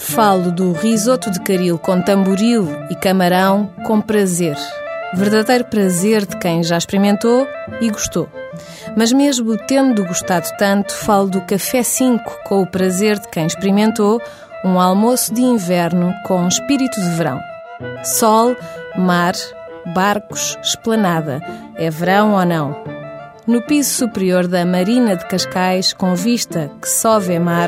Falo do risoto de caril com tamboril e camarão com prazer. Verdadeiro prazer de quem já experimentou e gostou. Mas mesmo tendo gostado tanto, falo do café 5 com o prazer de quem experimentou um almoço de inverno com espírito de verão. Sol, mar, barcos, esplanada. É verão ou não? No piso superior da Marina de Cascais, com vista que só vê mar,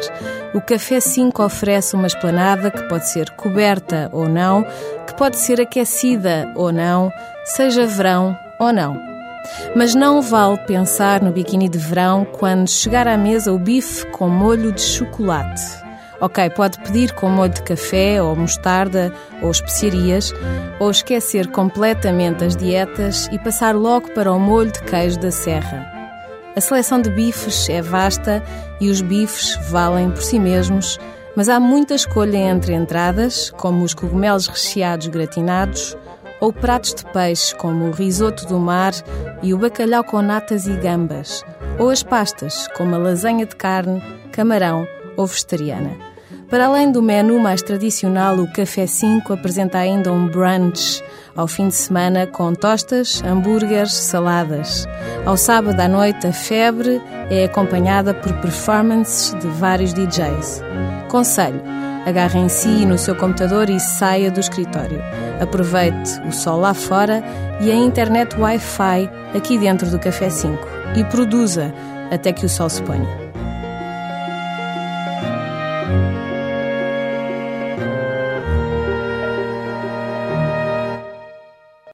o Café 5 oferece uma esplanada que pode ser coberta ou não, que pode ser aquecida ou não, seja verão ou não. Mas não vale pensar no biquíni de verão quando chegar à mesa o bife com molho de chocolate. Ok, pode pedir com molho de café ou mostarda ou especiarias, ou esquecer completamente as dietas e passar logo para o molho de queijo da serra. A seleção de bifes é vasta e os bifes valem por si mesmos, mas há muita escolha entre entradas, como os cogumelos recheados gratinados, ou pratos de peixe, como o risoto do mar e o bacalhau com natas e gambas, ou as pastas, como a lasanha de carne, camarão ou vegetariana. Para além do menu mais tradicional, o Café 5 apresenta ainda um brunch ao fim de semana com tostas, hambúrgueres, saladas. Ao sábado à noite, a febre é acompanhada por performances de vários DJs. Conselho: agarre em si no seu computador e saia do escritório. Aproveite o sol lá fora e a internet Wi-Fi aqui dentro do Café 5 e produza até que o sol se ponha.